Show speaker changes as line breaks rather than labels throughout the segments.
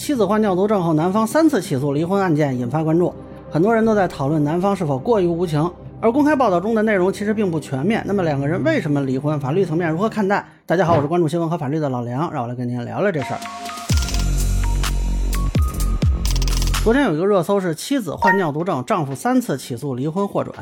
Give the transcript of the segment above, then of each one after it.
妻子患尿毒症后，男方三次起诉离婚案件引发关注，很多人都在讨论男方是否过于无情。而公开报道中的内容其实并不全面。那么两个人为什么离婚？法律层面如何看待？大家好，我是关注新闻和法律的老梁，让我来跟您聊聊这事儿。昨天有一个热搜是妻子患尿毒症，丈夫三次起诉离婚获准。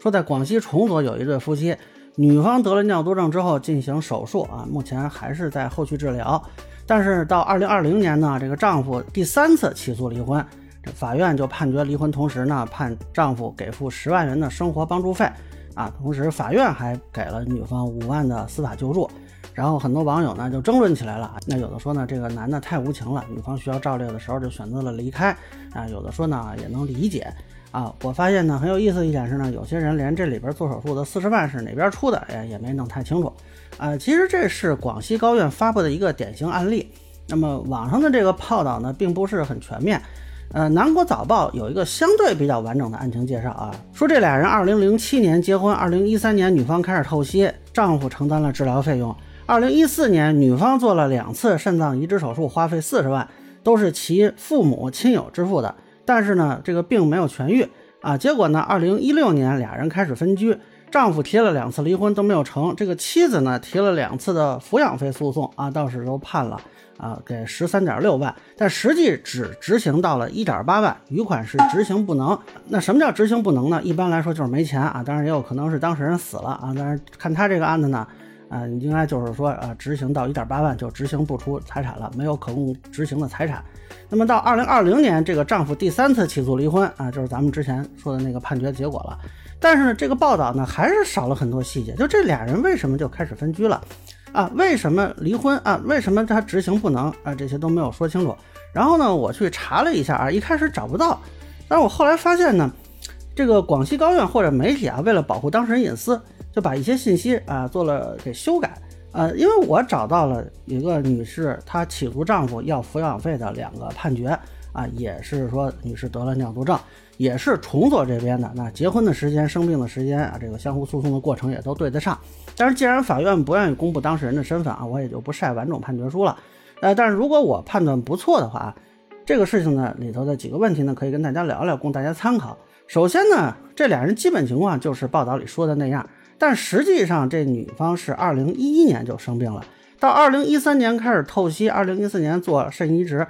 说在广西崇左有一对夫妻，女方得了尿毒症之后进行手术啊，目前还是在后续治疗。但是到二零二零年呢，这个丈夫第三次起诉离婚。这法院就判决离婚，同时呢判丈夫给付十万元的生活帮助费，啊，同时法院还给了女方五万的司法救助。然后很多网友呢就争论起来了，那有的说呢这个男的太无情了，女方需要照料的时候就选择了离开，啊，有的说呢也能理解，啊，我发现呢很有意思一点是呢，有些人连这里边做手术的四十万是哪边出的，哎，也没弄太清楚，啊，其实这是广西高院发布的一个典型案例，那么网上的这个报道呢并不是很全面。呃，南国早报有一个相对比较完整的案情介绍啊，说这俩人二零零七年结婚，二零一三年女方开始透析，丈夫承担了治疗费用。二零一四年女方做了两次肾脏移植手术，花费四十万，都是其父母亲友支付的。但是呢，这个病没有痊愈啊。结果呢，二零一六年俩人开始分居，丈夫提了两次离婚都没有成，这个妻子呢提了两次的抚养费诉讼啊，倒是都判了。啊，给十三点六万，但实际只执行到了一点八万，余款是执行不能。那什么叫执行不能呢？一般来说就是没钱啊，当然也有可能是当事人死了啊。但是看他这个案子呢，啊，应该就是说啊，执行到一点八万就执行不出财产了，没有可供执行的财产。那么到二零二零年，这个丈夫第三次起诉离婚啊，就是咱们之前说的那个判决结果了。但是呢，这个报道呢还是少了很多细节，就这俩人为什么就开始分居了？啊，为什么离婚啊？为什么他执行不能啊？这些都没有说清楚。然后呢，我去查了一下啊，一开始找不到，但是我后来发现呢，这个广西高院或者媒体啊，为了保护当事人隐私，就把一些信息啊做了给修改。呃，因为我找到了一个女士，她起诉丈夫要抚养费的两个判决啊，也是说女士得了尿毒症。也是重左这边的，那结婚的时间、生病的时间啊，这个相互诉讼的过程也都对得上。但是既然法院不愿意公布当事人的身份啊，我也就不晒完整判决书了。呃，但是如果我判断不错的话，这个事情呢里头的几个问题呢，可以跟大家聊聊，供大家参考。首先呢，这俩人基本情况就是报道里说的那样，但实际上这女方是二零一一年就生病了，到二零一三年开始透析，二零一四年做肾移植。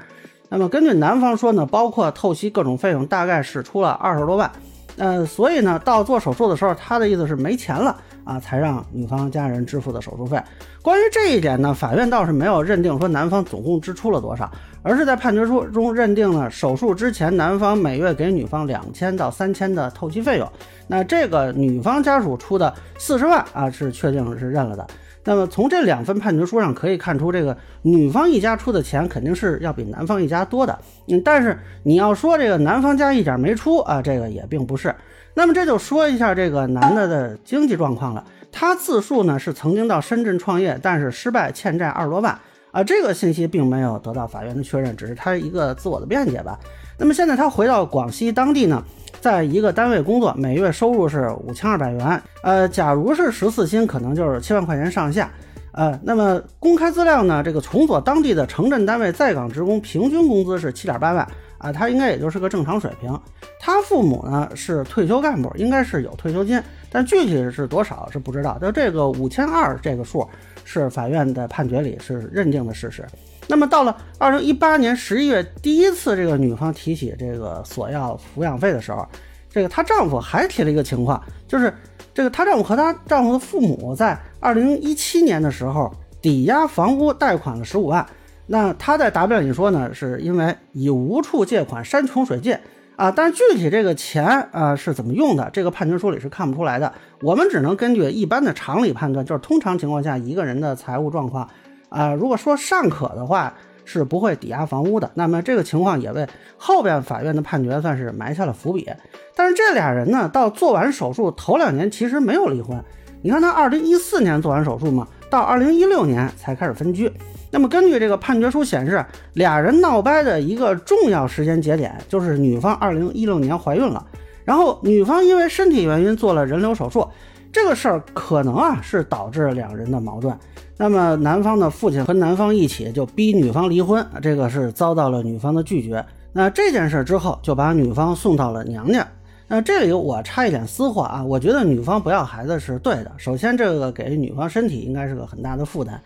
那么根据男方说呢，包括透析各种费用，大概是出了二十多万。呃，所以呢，到做手术的时候，他的意思是没钱了啊，才让女方家人支付的手术费。关于这一点呢，法院倒是没有认定说男方总共支出了多少，而是在判决书中认定了手术之前男方每月给女方两千到三千的透析费用。那这个女方家属出的四十万啊，是确定是认了的。那么从这两份判决书上可以看出，这个女方一家出的钱肯定是要比男方一家多的。嗯，但是你要说这个男方家一点没出啊，这个也并不是。那么这就说一下这个男的的经济状况了。他自述呢是曾经到深圳创业，但是失败欠债二十多万啊。这个信息并没有得到法院的确认，只是他一个自我的辩解吧。那么现在他回到广西当地呢？在一个单位工作，每月收入是五千二百元。呃，假如是十四薪，可能就是七万块钱上下。呃，那么公开资料呢？这个崇左当地的城镇单位在岗职工平均工资是七点八万啊，他应该也就是个正常水平。他父母呢是退休干部，应该是有退休金，但具体是多少是不知道。就这个五千二这个数，是法院的判决里是认定的事实。那么到了二零一八年十一月，第一次这个女方提起这个索要抚养费的时候，这个她丈夫还提了一个情况，就是这个她丈夫和她丈夫的父母在二零一七年的时候抵押房屋贷款了十五万。那他在答辩里说呢，是因为已无处借款，山穷水尽啊。但是具体这个钱啊是怎么用的，这个判决书里是看不出来的。我们只能根据一般的常理判断，就是通常情况下一个人的财务状况。啊，如果说尚可的话，是不会抵押房屋的。那么这个情况也为后边法院的判决算是埋下了伏笔。但是这俩人呢，到做完手术头两年其实没有离婚。你看他二零一四年做完手术嘛，到二零一六年才开始分居。那么根据这个判决书显示，俩人闹掰的一个重要时间节点就是女方二零一六年怀孕了，然后女方因为身体原因做了人流手术。这个事儿可能啊是导致两人的矛盾。那么男方的父亲和男方一起就逼女方离婚，这个是遭到了女方的拒绝。那这件事之后就把女方送到了娘家。那这里我插一点私话啊，我觉得女方不要孩子是对的。首先，这个给女方身体应该是个很大的负担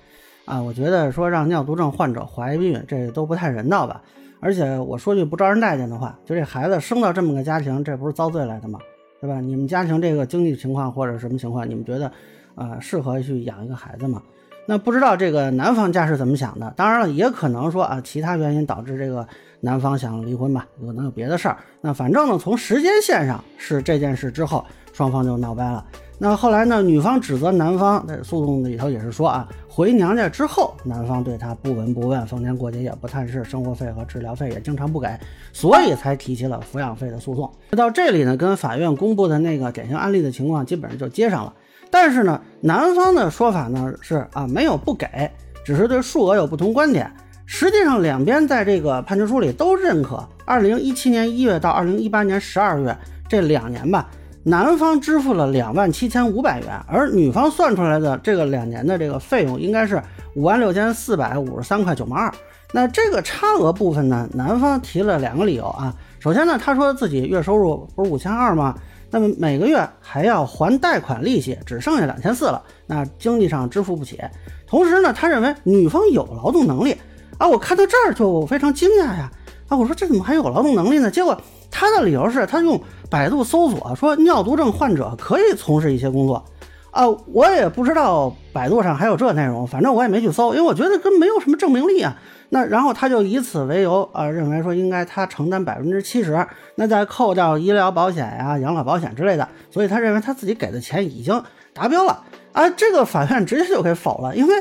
啊。我觉得说让尿毒症患者怀孕，这都不太人道吧。而且我说句不招人待见的话，就这孩子生到这么个家庭，这不是遭罪来的吗？对吧？你们家庭这个经济情况或者什么情况，你们觉得呃适合去养一个孩子吗？那不知道这个男方家是怎么想的？当然了，也可能说啊，其他原因导致这个。男方想离婚吧，可能有别的事儿。那反正呢，从时间线上是这件事之后，双方就闹掰了。那后来呢，女方指责男方在诉讼里头也是说啊，回娘家之后，男方对她不闻不问，逢年过节也不探视，生活费和治疗费也经常不给，所以才提起了抚养费的诉讼。到这里呢，跟法院公布的那个典型案例的情况基本上就接上了。但是呢，男方的说法呢是啊，没有不给，只是对数额有不同观点。实际上，两边在这个判决书里都认可，二零一七年一月到二零一八年十二月这两年吧，男方支付了两万七千五百元，而女方算出来的这个两年的这个费用应该是五万六千四百五十三块九毛二。那这个差额部分呢，男方提了两个理由啊。首先呢，他说自己月收入不是五千二吗？那么每个月还要还贷款利息，只剩下两千四了，那经济上支付不起。同时呢，他认为女方有劳动能力。啊，我看到这儿就非常惊讶呀！啊，我说这怎么还有劳动能力呢？结果他的理由是他用百度搜索说尿毒症患者可以从事一些工作。啊，我也不知道百度上还有这内容，反正我也没去搜，因为我觉得跟没有什么证明力啊。那然后他就以此为由啊，认为说应该他承担百分之七十，那再扣掉医疗保险呀、养老保险之类的，所以他认为他自己给的钱已经达标了。啊，这个法院直接就给否了，因为。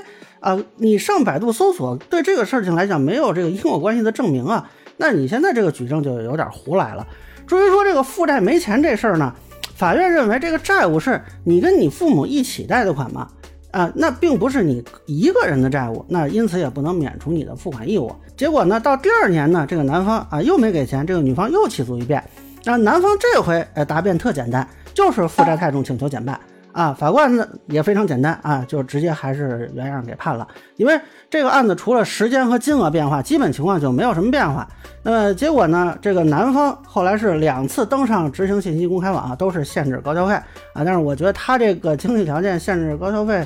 啊，你上百度搜索，对这个事情来讲没有这个因果关系的证明啊，那你现在这个举证就有点胡来了。至于说这个负债没钱这事儿呢，法院认为这个债务是你跟你父母一起贷的款嘛，啊，那并不是你一个人的债务，那因此也不能免除你的付款义务。结果呢，到第二年呢，这个男方啊又没给钱，这个女方又起诉一遍，那男方这回呃答辩特简单，就是负债太重，请求减半。啊，法官呢也非常简单啊，就直接还是原样给判了。因为这个案子除了时间和金额变化，基本情况就没有什么变化。那么结果呢，这个男方后来是两次登上执行信息公开网，都是限制高消费啊。但是我觉得他这个经济条件限制高消费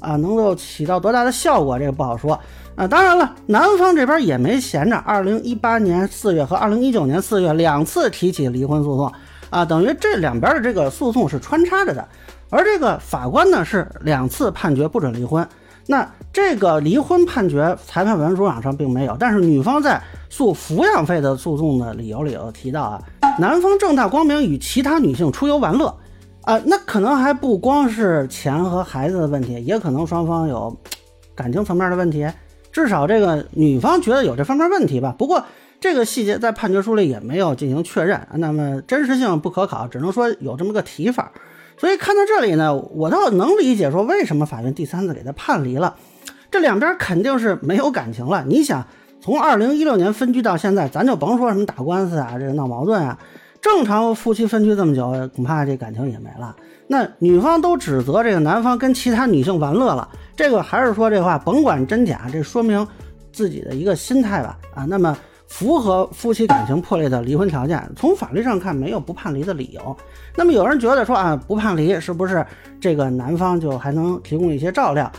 啊，能够起到多大的效果，这个不好说啊。当然了，男方这边也没闲着，二零一八年四月和二零一九年四月两次提起离婚诉讼啊，等于这两边的这个诉讼是穿插着的。而这个法官呢是两次判决不准离婚，那这个离婚判决裁判文书网上并没有，但是女方在诉抚养费的诉讼的理由里有提到啊，男方正大光明与其他女性出游玩乐，啊，那可能还不光是钱和孩子的问题，也可能双方有感情层面的问题，至少这个女方觉得有这方面问题吧。不过这个细节在判决书里也没有进行确认，那么真实性不可考，只能说有这么个提法。所以看到这里呢，我倒能理解说为什么法院第三次给他判离了。这两边肯定是没有感情了。你想，从二零一六年分居到现在，咱就甭说什么打官司啊，这个闹矛盾啊，正常夫妻分居这么久，恐怕这感情也没了。那女方都指责这个男方跟其他女性玩乐了，这个还是说这话，甭管真假，这说明自己的一个心态吧。啊，那么。符合夫妻感情破裂的离婚条件，从法律上看没有不判离的理由。那么有人觉得说啊，不判离是不是这个男方就还能提供一些照料？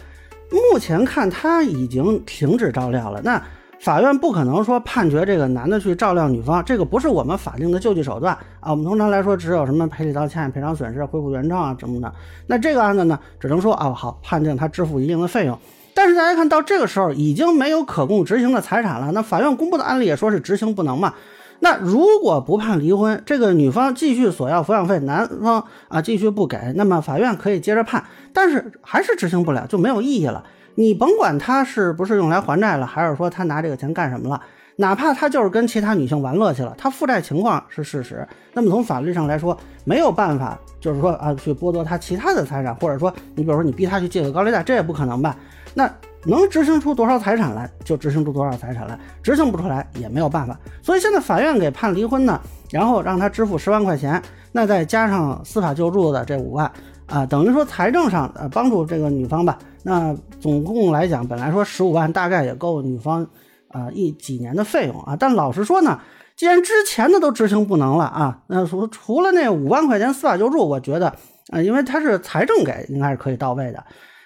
目前看他已经停止照料了。那法院不可能说判决这个男的去照料女方，这个不是我们法定的救济手段啊。我们通常来说只有什么赔礼道歉、赔偿损失、恢复原状啊什么的。那这个案子呢，只能说啊好，判定他支付一定的费用。但是大家看到这个时候已经没有可供执行的财产了，那法院公布的案例也说是执行不能嘛。那如果不判离婚，这个女方继续索要抚养费，男方啊继续不给，那么法院可以接着判，但是还是执行不了，就没有意义了。你甭管他是不是用来还债了，还是说他拿这个钱干什么了，哪怕他就是跟其他女性玩乐去了，他负债情况是事实，那么从法律上来说没有办法，就是说啊去剥夺他其他的财产，或者说你比如说你逼他去借个高利贷，这也不可能吧。那能执行出多少财产来，就执行出多少财产来，执行不出来也没有办法。所以现在法院给判离婚呢，然后让他支付十万块钱，那再加上司法救助的这五万啊，等于说财政上呃帮助这个女方吧。那总共来讲，本来说十五万大概也够女方啊一几年的费用啊。但老实说呢，既然之前的都执行不能了啊，那除除了那五万块钱司法救助，我觉得啊，因为他是财政给，应该是可以到位的。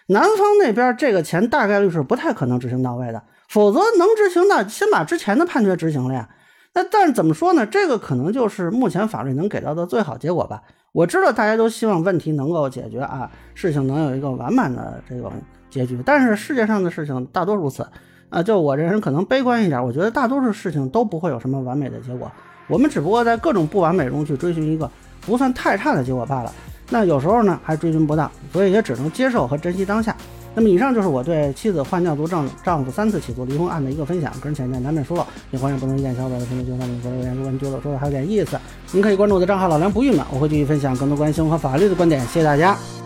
男方那边这个钱大概率是不太可能执行到位的，否则能执行的先把之前的判决执行了呀。那但是怎么说呢？这个可能就是目前法律能给到的最好结果吧。我知道大家都希望问题能够解决啊，事情能有一个完满的这种结局。但是世界上的事情大多如此啊，就我这人可能悲观一点，我觉得大多数事情都不会有什么完美的结果。我们只不过在各种不完美中去追寻一个不算太差的结果罢了。那有时候呢还追寻不到，所以也只能接受和珍惜当下。那么以上就是我对妻子患尿毒症丈夫三次起诉离婚案的一个分享，个人浅见难免疏漏，也欢迎不同意见小伙伴在评论区下面留言。如果您觉得我说的还有点意思，您可以关注我的账号老梁不郁闷，我会继续分享更多关心和法律的观点。谢谢大家。